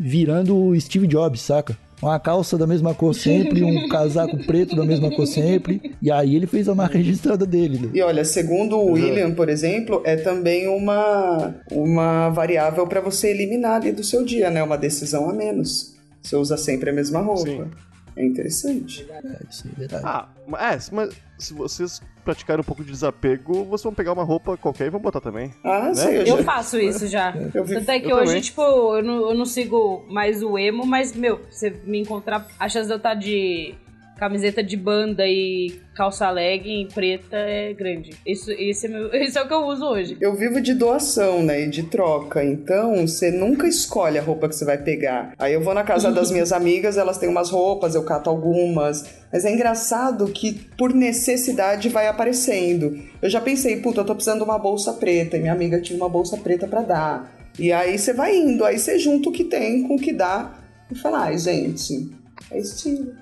virando o Steve Jobs, saca? Uma calça da mesma cor sempre, um casaco preto da mesma cor sempre. E aí ele fez a marca registrada dele, né? E olha, segundo o William, por exemplo, é também uma, uma variável para você eliminar ali do seu dia, né? Uma decisão a menos. Você usa sempre a mesma roupa. Sim. É interessante. É, isso é verdade. Ah, mas, é, mas se vocês praticarem um pouco de desapego, vocês vão pegar uma roupa qualquer e vão botar também. Ah, sei, eu, Eu já... faço isso já. Eu vi- Tanto é que eu hoje, também. tipo, eu não, eu não sigo mais o emo, mas, meu, você me encontrar. A chance de eu estar de camiseta de banda e calça legging preta é grande. Isso, esse, é meu, esse é o que eu uso hoje. Eu vivo de doação, né? E de troca. Então, você nunca escolhe a roupa que você vai pegar. Aí eu vou na casa das minhas amigas, elas têm umas roupas, eu cato algumas. Mas é engraçado que por necessidade vai aparecendo. Eu já pensei, puta, eu tô precisando de uma bolsa preta. E minha amiga tinha uma bolsa preta para dar. E aí você vai indo, aí você junta o que tem com o que dá. E fala, ai, gente, é estilo.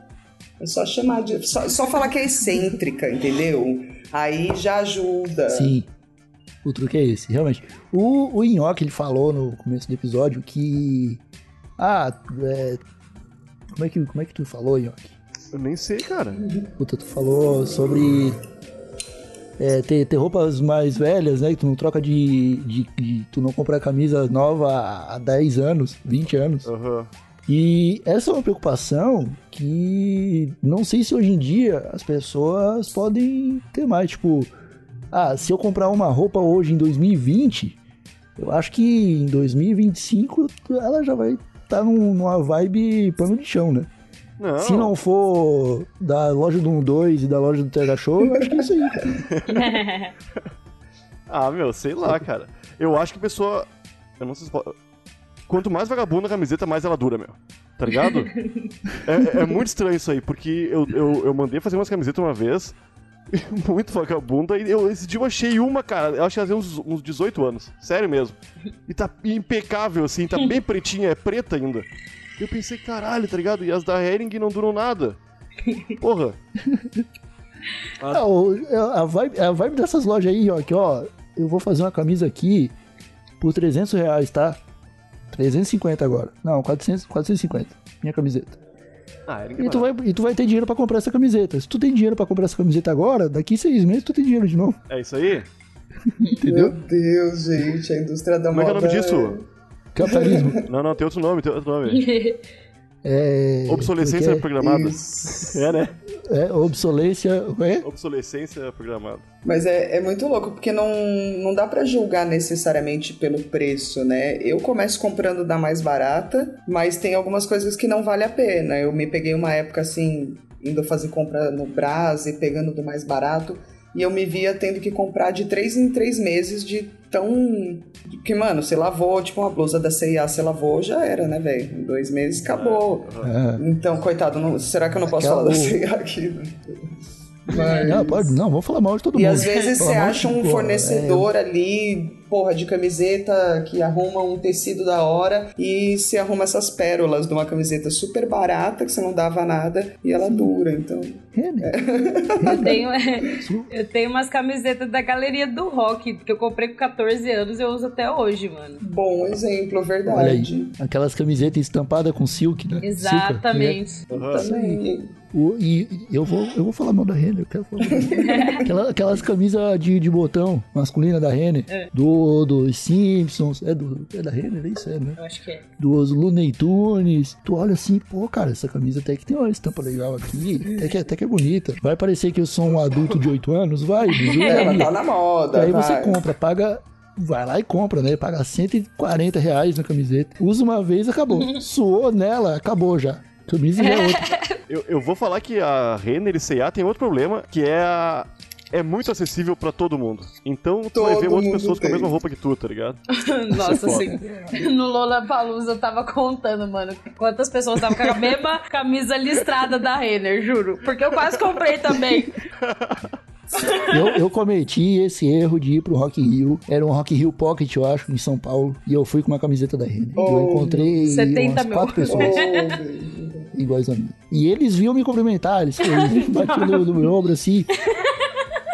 É só chamar de. Só, só falar que é excêntrica, entendeu? Aí já ajuda. Sim. O truque é esse, realmente. O, o Nhoque, ele falou no começo do episódio que. Ah, é... Como é que, como é que tu falou, Nhoque? Eu nem sei, cara. Puta, tu falou sobre. É, ter, ter roupas mais velhas, né? Que tu não troca de, de, de Tu não compra camisa nova há 10 anos, 20 anos. Aham. E essa é uma preocupação que não sei se hoje em dia as pessoas podem ter mais. Tipo, ah, se eu comprar uma roupa hoje em 2020, eu acho que em 2025 ela já vai estar tá numa vibe pano de chão, né? Não. Se não for da loja do 12 e da loja do TH Show, eu acho que é isso aí, cara. ah, meu, sei lá, cara. Eu acho que a pessoa. Eu não sei se pode quanto mais vagabunda a camiseta, mais ela dura, meu. Tá ligado? é, é, muito estranho isso aí, porque eu, eu, eu mandei fazer umas camisetas uma vez, muito vagabunda, e eu, esse dia eu achei uma, cara, eu acho que fazia uns, uns 18 anos, sério mesmo. E tá impecável, assim, tá bem pretinha, é preta ainda. Eu pensei, caralho, tá ligado? E as da Hering não duram nada. Porra. A... a, vibe, a vibe dessas lojas aí, ó, que ó, eu vou fazer uma camisa aqui por 300 reais, tá? 350 agora. Não, 400, 450. Minha camiseta. Ah, e, tu vai, e tu vai ter dinheiro pra comprar essa camiseta. Se tu tem dinheiro pra comprar essa camiseta agora, daqui seis meses tu tem dinheiro de novo. É isso aí? Entendeu? Meu Deus, gente, a indústria da moda. Como é que é o nome disso? Capitalismo. não, não, tem outro nome, tem outro nome. É... Obsolescência é? programada. É, né? É, obsolência. É? Obsolescência programada. Mas é, é muito louco, porque não, não dá para julgar necessariamente pelo preço, né? Eu começo comprando da mais barata, mas tem algumas coisas que não vale a pena. Eu me peguei uma época assim, indo fazer compra no Brás e pegando do mais barato. E eu me via tendo que comprar de três em três meses de tão. Que, mano, você lavou, tipo uma blusa da CIA, você lavou, já era, né, velho? Em dois meses acabou. É. Então, coitado, não... será que eu não posso Aquela- falar da CIA aqui? Mas... Não, pode, não, vamos falar mal de todo E mundo. às vezes você acha um pô, fornecedor ali, porra, de camiseta que arruma um tecido da hora e se arruma essas pérolas de uma camiseta super barata que você não dava nada e ela dura, então. É. Eu tenho, eu tenho umas camisetas da galeria do rock, que eu comprei com 14 anos e eu uso até hoje, mano. Bom exemplo, verdade. Olha aí, aquelas camisetas estampadas com silk, né? Exatamente. Silka, Aham. Também. O- e e eu vou, eu vou falar mal da Renner, eu quero falar. Aquela- aquelas camisas de, de botão masculina da Renner, É. do, dos Simpsons, é, do, é da Renner, é isso, é, né? Eu acho que é. Dos Looney Tunes, tu olha assim, pô, cara, essa camisa até que tem uma estampa legal aqui, até que, até que é bonita. Vai parecer que eu sou um adulto de 8 anos? Vai, bicho, É, tá na moda. E aí você vai. compra, paga. Vai lá e compra, né? Paga 140 reais na camiseta. Usa uma vez, acabou. Suou nela, acabou já. Camisa é outra. Eu, eu vou falar que a Renner e C&A tem outro problema, que é a... É muito acessível pra todo mundo. Então tu vai Todo ver outras pessoas com a tem. mesma roupa que tu, tá ligado? Nossa, foda. sim. No Lollapalooza eu tava contando, mano, quantas pessoas estavam com a mesma camisa listrada da Renner, juro. Porque eu quase comprei também. Eu, eu cometi esse erro de ir pro Rock in Rio. Era um Rock in Rio Pocket, eu acho, em São Paulo. E eu fui com uma camiseta da Renner. Oh, eu encontrei 70 umas mil. quatro Oh, pessoas iguais a mim. E eles viam me cumprimentar. Eles, eles batiam no, no meu ombro assim.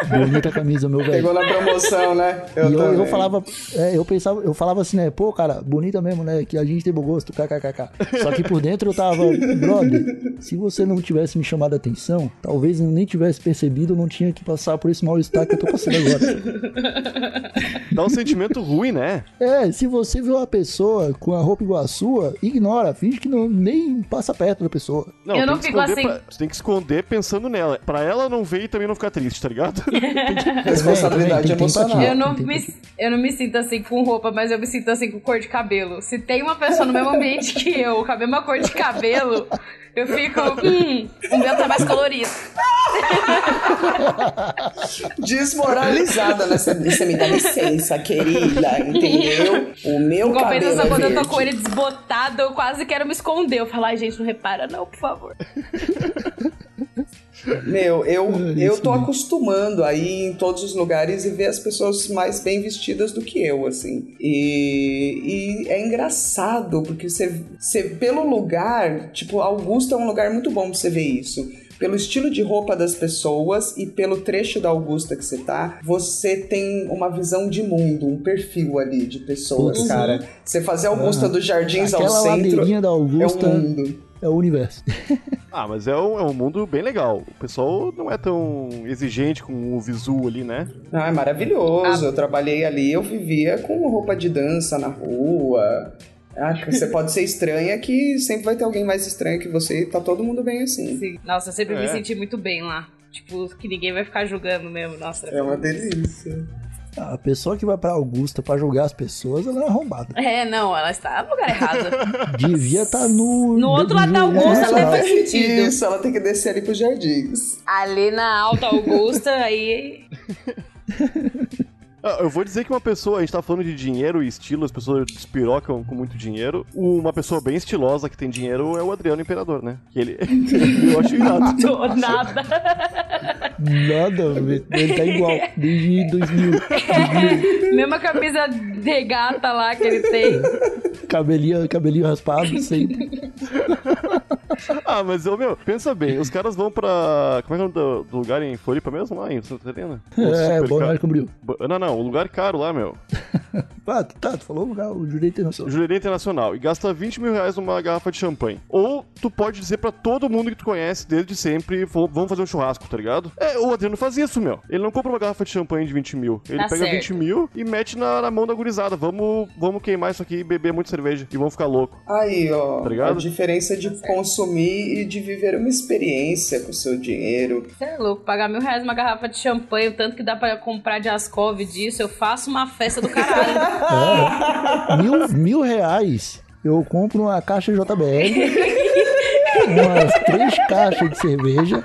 Bonita camisa, meu velho. Pegou na promoção, né? E eu, eu também. falava, é, eu pensava, eu falava assim, né? Pô, cara, bonita mesmo, né? Que a gente tem bom gosto, kkkk. Só que por dentro eu tava, brother, se você não tivesse me chamado a atenção, talvez eu nem tivesse percebido, eu não tinha que passar por esse mal-estar que eu tô passando agora. Dá um sentimento ruim, né? É, se você vê uma pessoa com a roupa igual a sua, ignora, finge que não, nem passa perto da pessoa. Não, Eu tem não que fico esconder assim. pra- Você tem que esconder pensando nela. Pra ela não ver e também não ficar triste, tá ligado? Responsabilidade tem emocional. Eu não, me, eu não me sinto assim com roupa, mas eu me sinto assim com cor de cabelo. Se tem uma pessoa no mesmo ambiente que eu, com a mesma cor de cabelo, Eu fico, hum, o meu tá mais colorido. Desmoralizada, né? Você, você me dá licença, querida, entendeu? O meu Em cabelo compensação, é quando eu tô verde. com ele desbotado, eu quase quero me esconder. Eu falo, ai, gente, não repara não, por favor. Meu, eu, É eu isso tô acostumando a ir em todos os lugares e ver as pessoas mais bem vestidas do que eu, assim. E, e é engraçado, porque você, você, pelo lugar, tipo, Augusta é um lugar muito bom pra você ver isso. Pelo estilo de roupa das pessoas e pelo trecho da Augusta que você tá, você tem uma visão de mundo, um perfil ali de pessoas, Uhum. cara. Você fazer Augusta dos Jardins ao Aquela centro ladeirinha da é Augusta um mundo. É o universo. Ah, mas é um, é um mundo bem legal. O pessoal não é tão exigente com o visual ali, né? Ah, é maravilhoso. Eu trabalhei ali, eu vivia com roupa de dança na rua. Ah, você pode ser estranha que sempre vai ter alguém mais estranho que você e tá todo mundo bem assim. Sim. Nossa, eu sempre me É. senti muito bem lá. Tipo, que ninguém vai ficar julgando mesmo. Nossa. É uma delícia. A pessoa que vai pra Augusta pra julgar as pessoas, ela é arrombada. É, não, ela está no lugar errado. Devia estar no. No outro lado da Augusta até faz sentido. Isso, ela tem que descer ali pros jardins. Ali na Alta Augusta, aí. Ah, Eu vou dizer que uma pessoa, a gente tá falando de dinheiro e estilo, as pessoas despirocam com muito dinheiro. Uma pessoa bem estilosa que tem dinheiro é o Adriano Imperador, né? Que ele. eu acho irado. Tô nada. Nada, ele tá igual. Desde 2000. Mesma camisa regata lá que ele tem. Cabelinho, cabelinho raspado, sempre. Ah, mas, ô, meu, pensa bem, os caras vão pra. Como é que é o nome do, do lugar em Floripa mesmo? Lá em Santa Catarina? É, super Balneário caro. Camboriú. Ba- Não, não, o lugar caro lá, meu. Ah, tá, tu falou o lugar, o Jurei Internacional. Jurerê Internacional. E gasta 20 mil reais numa garrafa de champanhe. Ou tu pode dizer pra todo mundo que tu conhece desde sempre, "Vou- vamos fazer um churrasco, tá ligado? É, o Adriano faz isso, meu. Ele não compra uma garrafa de champanhe de 20 mil. Ele Tá pega certo. 20 mil e mete na, na mão da gurizada. Vamos, vamos queimar isso aqui e beber muito cerveja. E vamos ficar louco. Aí, ó, Tá ligado? a diferença de consumir e de viver uma experiência com o seu dinheiro. Você é louco, pagar mil reais uma garrafa de champanhe, o tanto que dá pra comprar de Ascov disso, eu faço uma festa do caralho. Mil, mil reais, eu compro uma caixa JBL, umas três caixas de cerveja,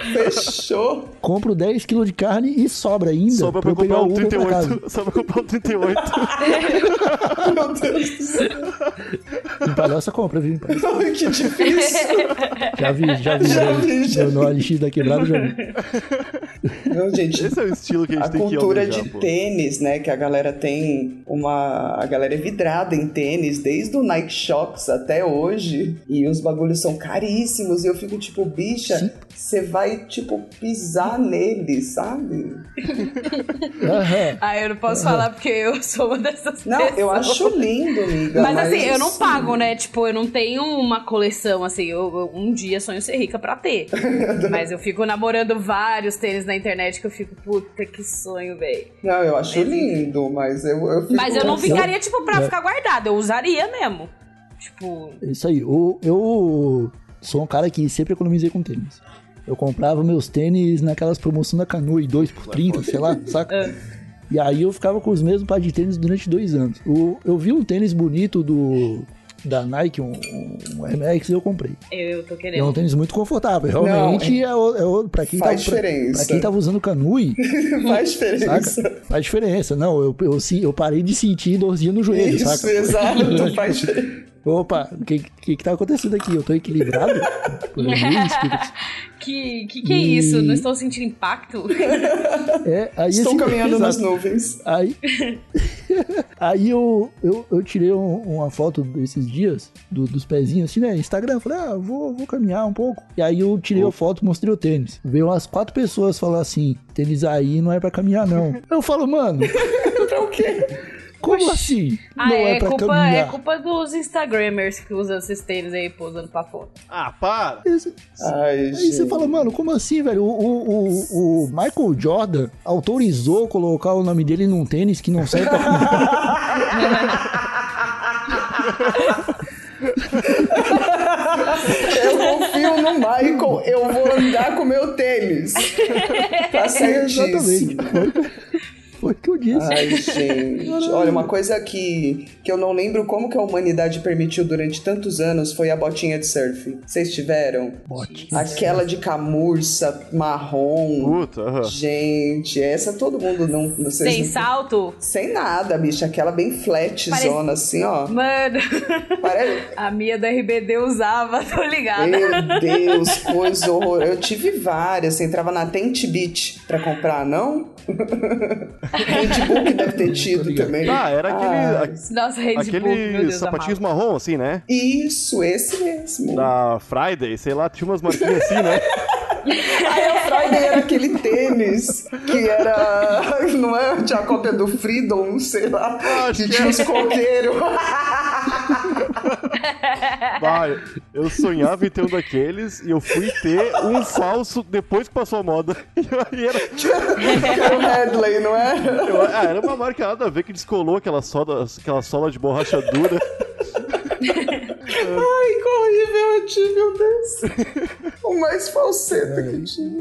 Fechou? compro 10 quilos de carne e sobra ainda Sobra pra pra comprar o um Uber pra casa. 38. Sobra pra comprar um 38. Meu Deus do céu. Em palhaça compra, viu? Palhaça. Ai, que difícil. Já vi, já vi. Já né? vi, já no, no OLX da quebrada, já vi. Não, gente, Esse é o estilo que a gente a tem que cultura almejar, de pô. tênis, né? Que a galera tem uma. A galera é vidrada em tênis, desde o Nike Shox até hoje. E os bagulhos são caríssimos. E eu fico tipo, bicha, você vai, tipo, pisar nele, sabe? Ah, eu não posso falar porque eu sou uma dessas Não, pessoas. eu acho lindo, amiga. Mas assim, eu não pago, né? Tipo, eu não tenho uma coleção, assim, eu, eu- um dia sonho ser rica pra ter. Mas eu fico namorando vários tênis na internet que eu fico, puta, que sonho, velho. Não, eu acho lindo, mas eu, eu fico. Mas eu não ficaria, tipo, pra É. ficar guardado, eu usaria mesmo. Tipo, Isso aí. Eu, eu sou um cara que sempre economizei com tênis. Eu comprava meus tênis naquelas promoções da Canoe, 2 por 30, sei lá, saca? E aí eu ficava com os mesmos par de tênis durante dois anos. O- eu vi um tênis bonito do da Nike, um, um Air Max, eu comprei. eu, eu tô E é um querendo. tênis muito confortável. Realmente é, o, é o, pra quem Faz tava, pra, diferença. pra quem tava usando Canoe, Faz diferença. saca? Faz diferença. Não, eu, eu, se- eu parei de sentir dorzinha no joelho, Isso, saca? exato, faz diferença. Opa, o que, que que tá acontecendo aqui? Eu tô equilibrado? Que, que que é isso? Não estou sentindo impacto? É, aí Estou assim, caminhando nas nuvens. Aí, aí eu, eu, eu tirei um- uma foto desses dias, do- dos pezinhos, assim, né? Instagram. Falei, ah, vou, vou caminhar um pouco. E aí eu tirei a foto mostrei o tênis. Veio umas quatro pessoas falar assim: tênis aí não é pra caminhar, não. Eu falo, mano, pra o quê? Como assim? Ah, não é, é, pra culpa, caminhar. é culpa dos Instagramers que usam esses tênis aí posando pra foto. Ah, para! Esse- Ai, Aí gente. você fala, mano, como assim, velho? O, o, o, o Michael Jordan autorizou colocar o nome dele num tênis que não serve pra Eu confio no Michael, eu vou andar com meu tênis. Tá certíssimo. Exatamente. Foi, o que eu disso. Ai, gente. Olha, uma coisa que, que eu não lembro como que a humanidade permitiu durante tantos anos foi a botinha de surf. Vocês tiveram? Botinha Aquela de camurça marrom. Puta, aham. Gente, essa todo mundo não. não sei Sem se- salto? Sem nada, bicho. Aquela bem flat Parece- zona, assim, ó. Mano, Parece... a minha da RBD usava, tô ligada. Meu Deus, coisa horrorosa. Eu tive várias. Você entrava na Tent Beach pra comprar, não? Que deve ter tido também. Ah, era aquele, Ah, Nossa, aqueles Deus, sapatinhos marrom, assim, né? Isso, esse mesmo. Da Friday, sei lá, tinha umas marquinhas assim, né? Aí a Friday era aquele tênis que era. Não é? Tinha a cópia do Freedom, sei lá. Acho que tinha é. os coqueiros. Vai, eu sonhava em ter um daqueles e eu fui ter um falso depois que passou a moda. E aí era, Era o Headley, não é? eu- ah, era uma marca nada a ver que descolou aquela sola, aquela sola de borracha dura. Ai, que horrível eu tive, meu Deus. O mais falseta que eu tive.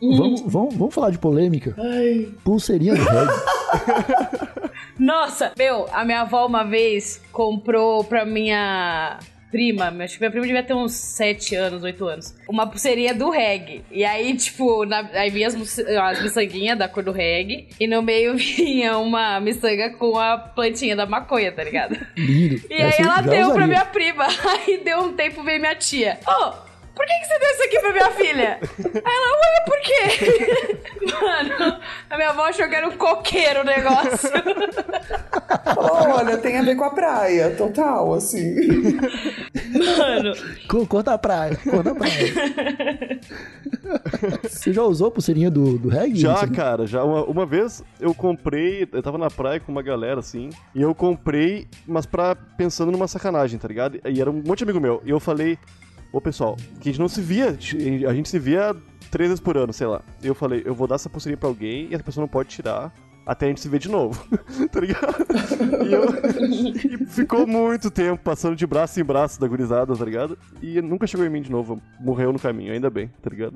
Vamos, vamos, vamos falar de polêmica. Ai. Pulseirinha do reggae. Nossa, meu, a minha avó uma vez comprou pra minha prima, acho que minha prima devia ter uns 7 anos, 8 anos, uma pulseirinha do reggae. E aí, tipo, na- aí vinha as, miçanguinhas da cor do reggae, e no meio vinha uma miçanga com a plantinha da maconha, tá ligado? Lindo. E aí Essa eu ela deu pra usaria. minha prima. Aí deu um tempo, veio minha tia. Ô, por que, que você deu isso aqui pra minha filha? Aí ela, ué, por quê? Mano, a minha avó achou que era um coqueiro o negócio. Olha, tem a ver com a praia, total, assim. Mano, Co- Cor da praia, cor da praia. Você já usou a pulseirinha do, do reggae? Já, cara, já. Uma, uma vez eu comprei, eu tava na praia com uma galera assim, e eu comprei, mas pra, pensando numa sacanagem, tá ligado? E era um monte de amigo meu. E eu falei, ô pessoal, que a gente não se via, a gente se via três vezes por ano, sei lá. Eu falei, eu vou dar essa pulseirinha pra alguém e essa pessoa não pode tirar. Até a gente se ver de novo, tá ligado? E, eu- e ficou muito tempo passando de braço em braço da gurizada, tá ligado? E nunca chegou em mim de novo, morreu no caminho, ainda bem, tá ligado?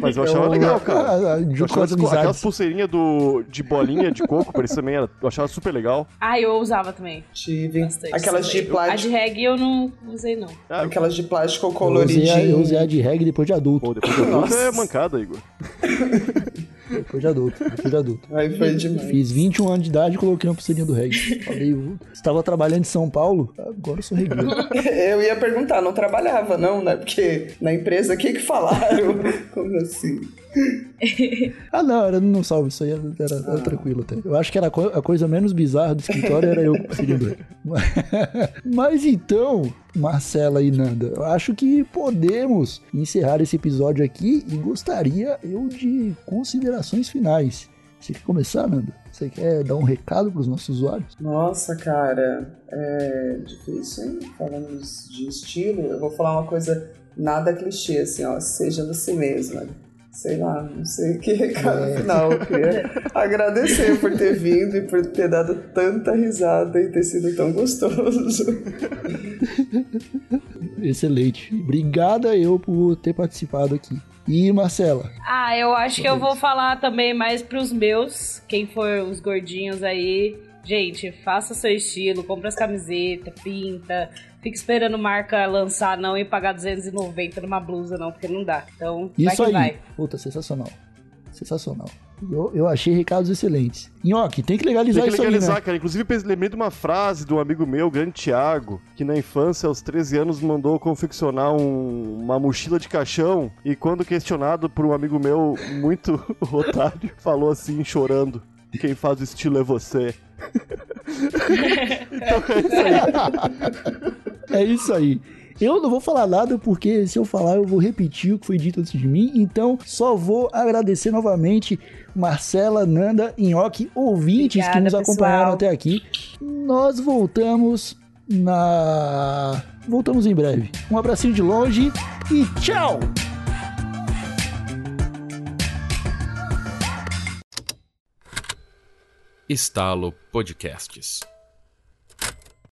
Mas eu achava Eu- legal, cara. ah, ah, Eu achava as as- aquelas pulseirinhas do, de bolinha de coco, parecia também, era, eu achava super legal. ai, eu usava também. Tive. Bastante Aquelas de também. A de plástico. reggae eu não usei, não. Ah, Aquelas de plástico Eu usei, a, coloridinho. eu usei a de reggae depois de adulto. Pô, depois de adulto Nossa. é mancada, Igor. Depois de adulto, depois de adulto. Aí foi demais. Fiz 21 anos de idade e coloquei uma pulseirinha do reggae. Falei, eu estava trabalhando em São Paulo, agora eu sou regueiro. Eu ia perguntar, não trabalhava, não, né? Porque na empresa, o que que falaram? Como assim? Ah, não, era não salvo, isso aí era, era- era tranquilo até. Eu acho que era a, co- a coisa menos bizarra do escritório era eu do reggae. Mas então, Marcela e Nanda, eu acho que podemos encerrar esse episódio aqui e gostaria eu de considerações finais. Você quer começar, Nanda? Você quer dar um recado para os nossos usuários? Nossa, cara, é difícil, hein? Falando de estilo, eu vou falar uma coisa nada clichê, assim, ó, seja você mesma. Sei lá, não sei que recado final. Eu queria agradecer por ter vindo e por ter dado tanta risada e ter sido tão gostoso. Excelente. Obrigada eu por ter participado aqui. E Marcela, Ah, eu acho que eu vou falar também mais pros meus, quem for os gordinhos aí. Gente, faça seu estilo, compra as camisetas, pinta. Fica esperando marca lançar não e pagar 290 numa blusa não, porque não dá. Então, vai isso que aí. vai. Puta, sensacional. Sensacional. Eu, eu achei recados excelentes. Nhoque, tem que legalizar Tem que isso legalizar, aí, né? cara. Inclusive, lembrei de uma frase de um amigo meu, o grande Thiago, que na infância, aos 13 anos, mandou confeccionar um- uma mochila de caixão e quando questionado por um amigo meu muito otário, falou assim, chorando, quem faz o estilo é você. Então é isso aí. É isso aí. Eu não vou falar nada porque se eu falar eu vou repetir o que foi dito antes de mim. Então só vou agradecer novamente Marcela, Nanda, Nhoque, ouvintes que Obrigada, nos acompanharam pessoal. até aqui. Nós voltamos na. Voltamos em breve. Um abracinho de longe e tchau! Estalo Podcasts.